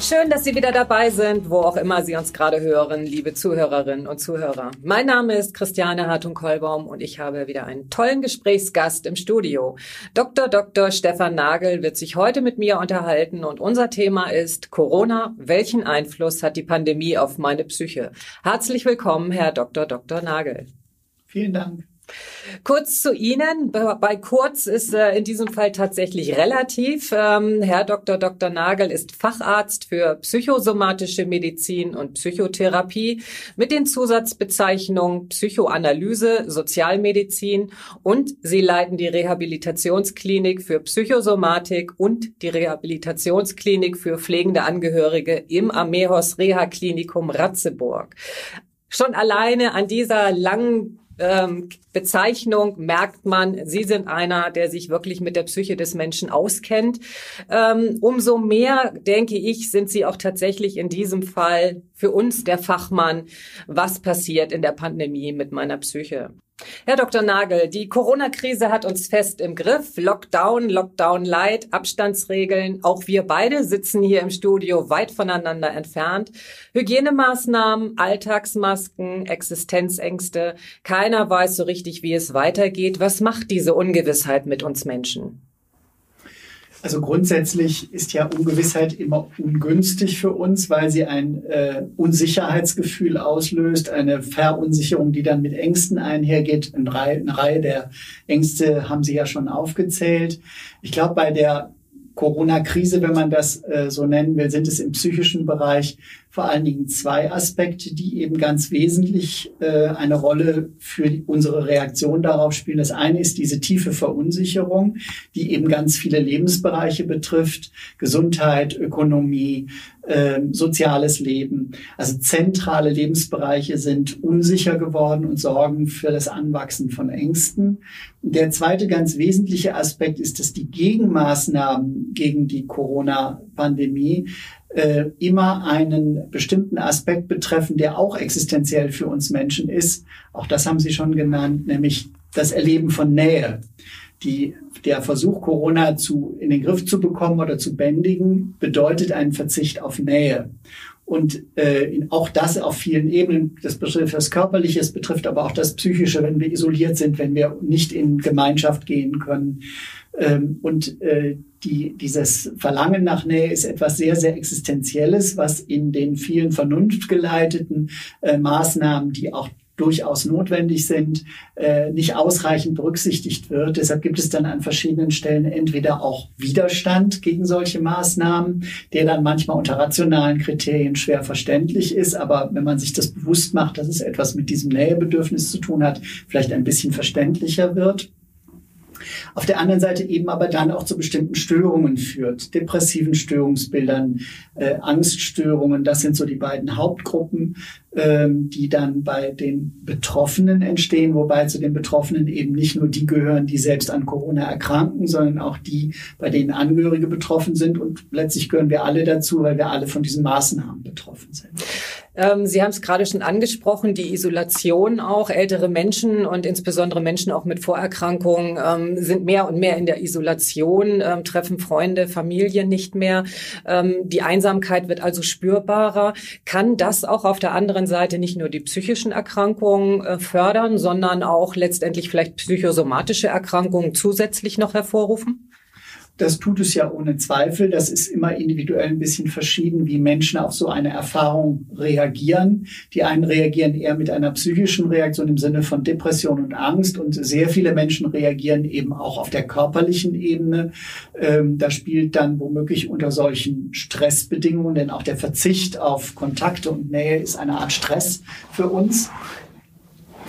Schön, dass Sie wieder dabei sind, wo auch immer Sie uns gerade hören, liebe Zuhörerinnen und Zuhörer. Mein Name ist Christiane Hartung-Kollbaum und ich habe wieder einen tollen Gesprächsgast im Studio. Dr. Dr. Stefan Nagel wird sich heute mit mir unterhalten und unser Thema ist Corona. Welchen Einfluss hat die Pandemie auf meine Psyche? Herzlich willkommen, Herr Dr. Dr. Nagel. Vielen Dank. Kurz zu Ihnen. Bei kurz ist äh, in diesem Fall tatsächlich relativ. Ähm, Herr Dr. Dr. Nagel ist Facharzt für psychosomatische Medizin und Psychotherapie mit den Zusatzbezeichnungen Psychoanalyse, Sozialmedizin und Sie leiten die Rehabilitationsklinik für Psychosomatik und die Rehabilitationsklinik für pflegende Angehörige im Amehos Reha Klinikum Ratzeburg. Schon alleine an dieser langen ähm, Bezeichnung merkt man, Sie sind einer, der sich wirklich mit der Psyche des Menschen auskennt. Ähm, umso mehr, denke ich, sind Sie auch tatsächlich in diesem Fall für uns der Fachmann, was passiert in der Pandemie mit meiner Psyche. Herr Dr. Nagel, die Corona-Krise hat uns fest im Griff. Lockdown, Lockdown Light, Abstandsregeln. Auch wir beide sitzen hier im Studio weit voneinander entfernt. Hygienemaßnahmen, Alltagsmasken, Existenzängste. Keiner weiß so richtig, wie es weitergeht. Was macht diese Ungewissheit mit uns Menschen? Also grundsätzlich ist ja Ungewissheit immer ungünstig für uns, weil sie ein äh, Unsicherheitsgefühl auslöst, eine Verunsicherung, die dann mit Ängsten einhergeht. Eine Reihe, eine Reihe der Ängste haben Sie ja schon aufgezählt. Ich glaube, bei der Corona-Krise, wenn man das äh, so nennen will, sind es im psychischen Bereich vor allen Dingen zwei Aspekte, die eben ganz wesentlich äh, eine Rolle für unsere Reaktion darauf spielen. Das eine ist diese tiefe Verunsicherung, die eben ganz viele Lebensbereiche betrifft, Gesundheit, Ökonomie, äh, soziales Leben. Also zentrale Lebensbereiche sind unsicher geworden und sorgen für das Anwachsen von Ängsten. Der zweite ganz wesentliche Aspekt ist, dass die Gegenmaßnahmen gegen die Corona-Pandemie äh, immer einen bestimmten Aspekt betreffen, der auch existenziell für uns Menschen ist. Auch das haben Sie schon genannt, nämlich das Erleben von Nähe. Die, der Versuch, Corona zu, in den Griff zu bekommen oder zu bändigen, bedeutet einen Verzicht auf Nähe. Und äh, auch das auf vielen Ebenen, das betrifft das Körperliche, es betrifft aber auch das Psychische, wenn wir isoliert sind, wenn wir nicht in Gemeinschaft gehen können. Ähm, und äh, die, dieses Verlangen nach Nähe ist etwas sehr, sehr Existenzielles, was in den vielen vernunftgeleiteten äh, Maßnahmen, die auch durchaus notwendig sind, äh, nicht ausreichend berücksichtigt wird. Deshalb gibt es dann an verschiedenen Stellen entweder auch Widerstand gegen solche Maßnahmen, der dann manchmal unter rationalen Kriterien schwer verständlich ist. Aber wenn man sich das bewusst macht, dass es etwas mit diesem Nähebedürfnis zu tun hat, vielleicht ein bisschen verständlicher wird. Auf der anderen Seite eben aber dann auch zu bestimmten Störungen führt, depressiven Störungsbildern, äh, Angststörungen. Das sind so die beiden Hauptgruppen, ähm, die dann bei den Betroffenen entstehen, wobei zu den Betroffenen eben nicht nur die gehören, die selbst an Corona erkranken, sondern auch die, bei denen Angehörige betroffen sind. Und letztlich gehören wir alle dazu, weil wir alle von diesen Maßnahmen betroffen sind. Ähm, Sie haben es gerade schon angesprochen, die Isolation auch. Ältere Menschen und insbesondere Menschen auch mit Vorerkrankungen ähm, sind mehr und mehr in der Isolation, ähm, treffen Freunde, Familie nicht mehr. Ähm, die Einsamkeit wird also spürbarer. Kann das auch auf der anderen Seite nicht nur die psychischen Erkrankungen äh, fördern, sondern auch letztendlich vielleicht psychosomatische Erkrankungen zusätzlich noch hervorrufen? Das tut es ja ohne Zweifel. Das ist immer individuell ein bisschen verschieden, wie Menschen auf so eine Erfahrung reagieren. Die einen reagieren eher mit einer psychischen Reaktion im Sinne von Depression und Angst und sehr viele Menschen reagieren eben auch auf der körperlichen Ebene. Ähm, da spielt dann womöglich unter solchen Stressbedingungen, denn auch der Verzicht auf Kontakte und Nähe ist eine Art Stress für uns.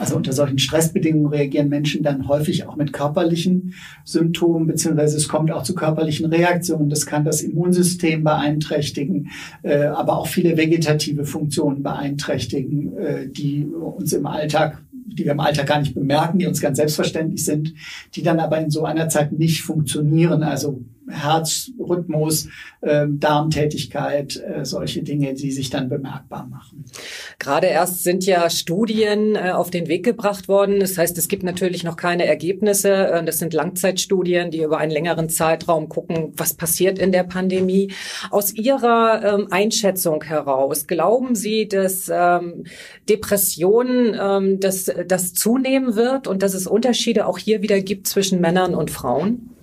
Also unter solchen Stressbedingungen reagieren Menschen dann häufig auch mit körperlichen Symptomen, beziehungsweise es kommt auch zu körperlichen Reaktionen. Das kann das Immunsystem beeinträchtigen, äh, aber auch viele vegetative Funktionen beeinträchtigen, äh, die uns im Alltag die wir im Alltag gar nicht bemerken, die uns ganz selbstverständlich sind, die dann aber in so einer Zeit nicht funktionieren. Also Herzrhythmus, äh, Darmtätigkeit, äh, solche Dinge, die sich dann bemerkbar machen. Gerade erst sind ja Studien äh, auf den Weg gebracht worden. Das heißt, es gibt natürlich noch keine Ergebnisse. Äh, das sind Langzeitstudien, die über einen längeren Zeitraum gucken, was passiert in der Pandemie. Aus Ihrer ähm, Einschätzung heraus, glauben Sie, dass ähm, Depressionen, ähm, dass das zunehmen wird und dass es Unterschiede auch hier wieder gibt zwischen Männern und Frauen?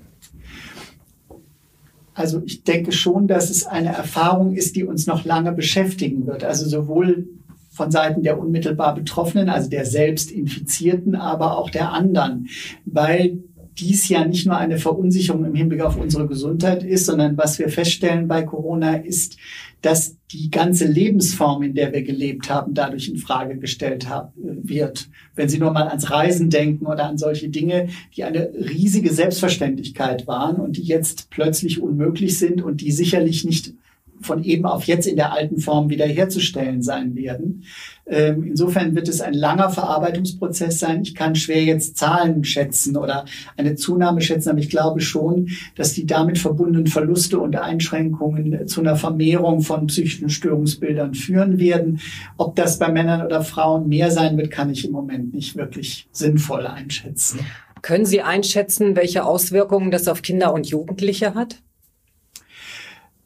Also ich denke schon, dass es eine Erfahrung ist, die uns noch lange beschäftigen wird. Also sowohl von Seiten der unmittelbar Betroffenen, also der Selbstinfizierten, aber auch der anderen, weil dies ja nicht nur eine Verunsicherung im Hinblick auf unsere Gesundheit ist, sondern was wir feststellen bei Corona ist, dass die ganze Lebensform, in der wir gelebt haben, dadurch in Frage gestellt wird. Wenn Sie nur mal ans Reisen denken oder an solche Dinge, die eine riesige Selbstverständlichkeit waren und die jetzt plötzlich unmöglich sind und die sicherlich nicht von eben auf jetzt in der alten Form wiederherzustellen sein werden. Ähm, insofern wird es ein langer Verarbeitungsprozess sein. Ich kann schwer jetzt Zahlen schätzen oder eine Zunahme schätzen, aber ich glaube schon, dass die damit verbundenen Verluste und Einschränkungen zu einer Vermehrung von psychischen Störungsbildern führen werden. Ob das bei Männern oder Frauen mehr sein wird, kann ich im Moment nicht wirklich sinnvoll einschätzen. Können Sie einschätzen, welche Auswirkungen das auf Kinder und Jugendliche hat?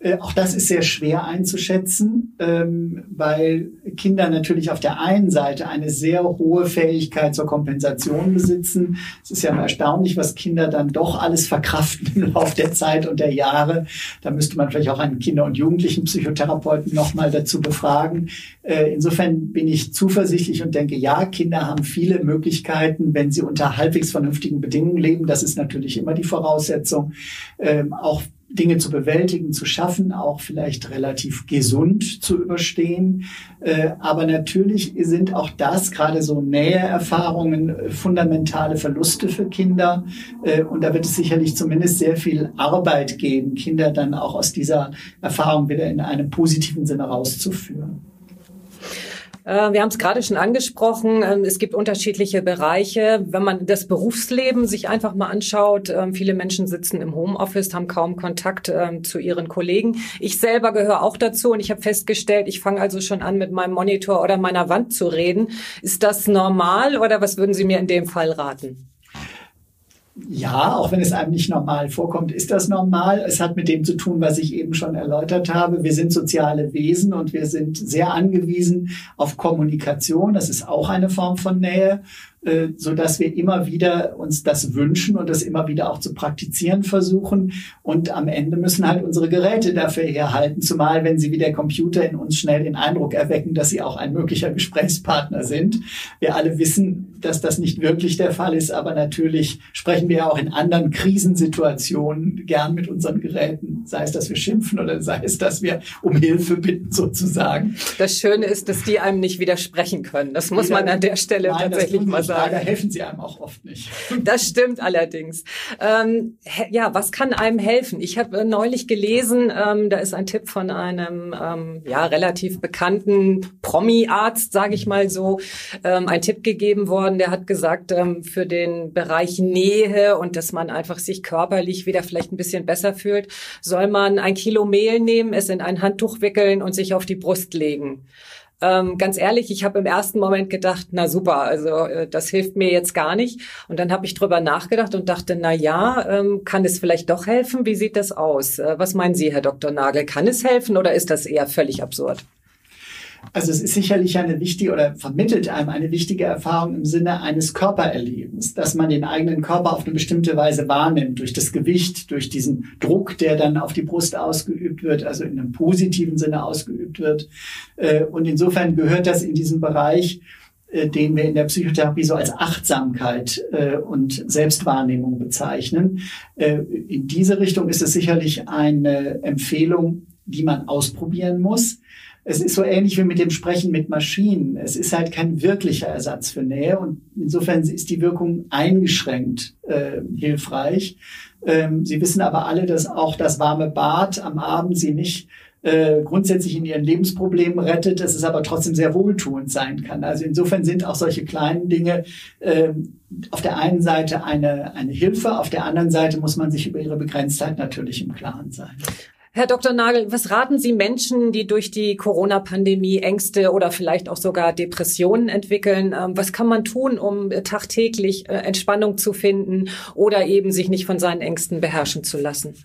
Äh, auch das ist sehr schwer einzuschätzen, ähm, weil Kinder natürlich auf der einen Seite eine sehr hohe Fähigkeit zur Kompensation besitzen. Es ist ja erstaunlich, was Kinder dann doch alles verkraften im Laufe der Zeit und der Jahre. Da müsste man vielleicht auch einen Kinder- und Jugendlichenpsychotherapeuten nochmal dazu befragen. Äh, insofern bin ich zuversichtlich und denke, ja, Kinder haben viele Möglichkeiten, wenn sie unter halbwegs vernünftigen Bedingungen leben. Das ist natürlich immer die Voraussetzung. Ähm, auch Dinge zu bewältigen, zu schaffen, auch vielleicht relativ gesund zu überstehen. Äh, aber natürlich sind auch das, gerade so Näheerfahrungen, äh, fundamentale Verluste für Kinder. Äh, und da wird es sicherlich zumindest sehr viel Arbeit geben, Kinder dann auch aus dieser Erfahrung wieder in einem positiven Sinne rauszuführen. Äh, wir haben es gerade schon angesprochen. Ähm, es gibt unterschiedliche Bereiche. Wenn man das Berufsleben sich einfach mal anschaut, ähm, viele Menschen sitzen im Homeoffice, haben kaum Kontakt ähm, zu ihren Kollegen. Ich selber gehöre auch dazu und ich habe festgestellt, ich fange also schon an, mit meinem Monitor oder meiner Wand zu reden. Ist das normal oder was würden Sie mir in dem Fall raten? Ja, auch wenn es einem nicht normal vorkommt, ist das normal. Es hat mit dem zu tun, was ich eben schon erläutert habe. Wir sind soziale Wesen und wir sind sehr angewiesen auf Kommunikation. Das ist auch eine Form von Nähe. Äh, so dass wir immer wieder uns das wünschen und das immer wieder auch zu praktizieren versuchen. Und am Ende müssen halt unsere Geräte dafür herhalten, zumal wenn sie wie der Computer in uns schnell den Eindruck erwecken, dass sie auch ein möglicher Gesprächspartner sind. Wir alle wissen, dass das nicht wirklich der Fall ist, aber natürlich sprechen wir auch in anderen Krisensituationen gern mit unseren Geräten, sei es, dass wir schimpfen oder sei es, dass wir um Hilfe bitten sozusagen. Das Schöne ist, dass die einem nicht widersprechen können. Das muss man an der Stelle Nein, tatsächlich mal sagen. Leider helfen sie einem auch oft nicht. Das stimmt allerdings. Ähm, ja, was kann einem helfen? Ich habe neulich gelesen, ähm, da ist ein Tipp von einem ähm, ja relativ bekannten Promi-Arzt, sage ich mal so, ähm, ein Tipp gegeben worden. Der hat gesagt, ähm, für den Bereich Nähe und dass man einfach sich körperlich wieder vielleicht ein bisschen besser fühlt, soll man ein Kilo Mehl nehmen, es in ein Handtuch wickeln und sich auf die Brust legen. Ähm, ganz ehrlich, ich habe im ersten Moment gedacht, na super, also äh, das hilft mir jetzt gar nicht. Und dann habe ich drüber nachgedacht und dachte, na ja, ähm, kann es vielleicht doch helfen? Wie sieht das aus? Äh, was meinen Sie, Herr Dr. Nagel? Kann es helfen oder ist das eher völlig absurd? Also es ist sicherlich eine wichtige oder vermittelt einem eine wichtige Erfahrung im Sinne eines Körpererlebens, dass man den eigenen Körper auf eine bestimmte Weise wahrnimmt, durch das Gewicht, durch diesen Druck, der dann auf die Brust ausgeübt wird, also in einem positiven Sinne ausgeübt wird. Äh, und insofern gehört das in diesem Bereich, äh, den wir in der Psychotherapie so als Achtsamkeit äh, und Selbstwahrnehmung bezeichnen. In diese Richtung ist es sicherlich eine Empfehlung, die man ausprobieren muss es ist so ähnlich wie mit dem Sprechen mit Maschinen. Es ist halt kein wirklicher Ersatz für Nähe und insofern ist die Wirkung eingeschränkt äh, hilfreich. Ähm, Sie wissen aber alle, dass auch das warme Bad am Abend Sie nicht äh, grundsätzlich in ihren Lebensproblemen rettet, dass es aber trotzdem sehr wohltuend sein kann. Also insofern sind auch solche kleinen Dinge äh, auf der einen Seite eine, eine Hilfe, auf der anderen Seite muss man sich über ihre Begrenztheit natürlich im Klaren sein. Herr Dr. Nagel, was raten Sie Menschen, die durch die Corona-Pandemie Ängste oder vielleicht auch sogar Depressionen entwickeln? Ähm, was kann man tun, um tagtäglich äh, Entspannung zu finden oder eben sich nicht von seinen Ängsten beherrschen zu lassen?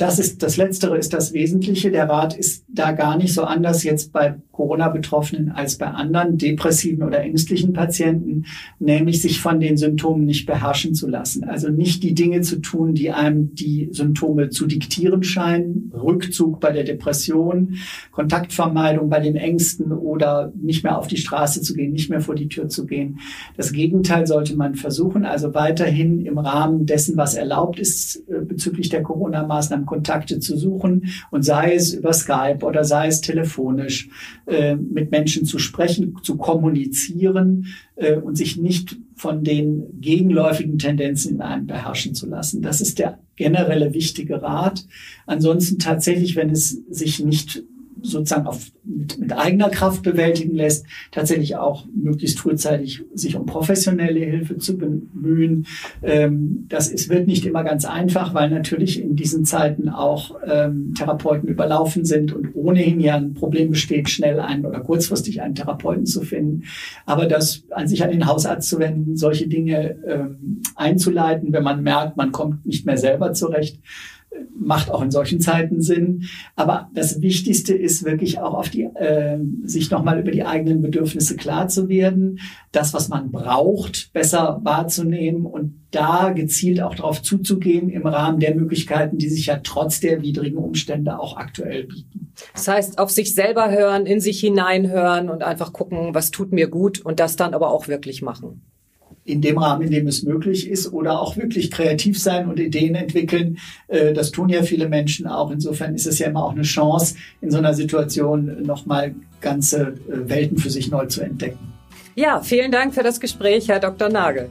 Das ist, das Letztere ist das Wesentliche. Der Rat ist da gar nicht so anders jetzt bei Corona-Betroffenen als bei anderen depressiven oder ängstlichen Patienten, nämlich sich von den Symptomen nicht beherrschen zu lassen. Also nicht die Dinge zu tun, die einem die Symptome zu diktieren scheinen. Rückzug bei der Depression, Kontaktvermeidung bei den Ängsten oder nicht mehr auf die Straße zu gehen, nicht mehr vor die Tür zu gehen. Das Gegenteil sollte man versuchen, also weiterhin im Rahmen dessen, was erlaubt ist, äh, bezüglich der Corona-Maßnahmen Kontakte zu suchen und sei es über Skype oder sei es telefonisch äh, mit Menschen zu sprechen, zu kommunizieren äh, und sich nicht von den gegenläufigen Tendenzen in einem beherrschen zu lassen. Das ist der generelle wichtige Rat. Ansonsten tatsächlich, wenn es sich nicht sozusagen auf, mit, mit eigener Kraft bewältigen lässt, tatsächlich auch möglichst frühzeitig sich um professionelle Hilfe zu bemühen. Ähm, das ist, wird nicht immer ganz einfach, weil natürlich in diesen Zeiten auch ähm, Therapeuten überlaufen sind und ohnehin ja ein Problem besteht, schnell einen oder kurzfristig einen Therapeuten zu finden. Aber das an sich an den Hausarzt zu wenden, solche Dinge ähm, einzuleiten, wenn man merkt, man kommt nicht mehr selber zurecht, macht auch in solchen Zeiten Sinn. Aber das Wichtigste ist wirklich auch auf die, äh, sich nochmal über die eigenen Bedürfnisse klar zu werden, das, was man braucht, besser wahrzunehmen und da gezielt auch darauf zuzugehen im Rahmen der Möglichkeiten, die sich ja trotz der widrigen Umstände auch aktuell bieten. Das heißt, auf sich selber hören, in sich hineinhören und einfach gucken, was tut mir gut und das dann aber auch wirklich machen in dem Rahmen, in dem es möglich ist oder auch wirklich kreativ sein und Ideen entwickeln. Äh, das tun ja viele Menschen auch. Insofern ist es ja immer auch eine Chance, in so einer Situation nochmal ganze äh, Welten für sich neu zu entdecken. Ja, vielen Dank für das Gespräch, Herr Dr. Nagel.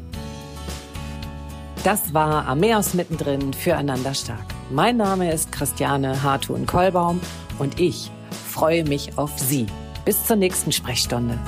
Das war Ameos mittendrin füreinander stark. Mein Name ist Christiane Hartun-Kollbaum und ich freue mich auf Sie. Bis zur nächsten Sprechstunde.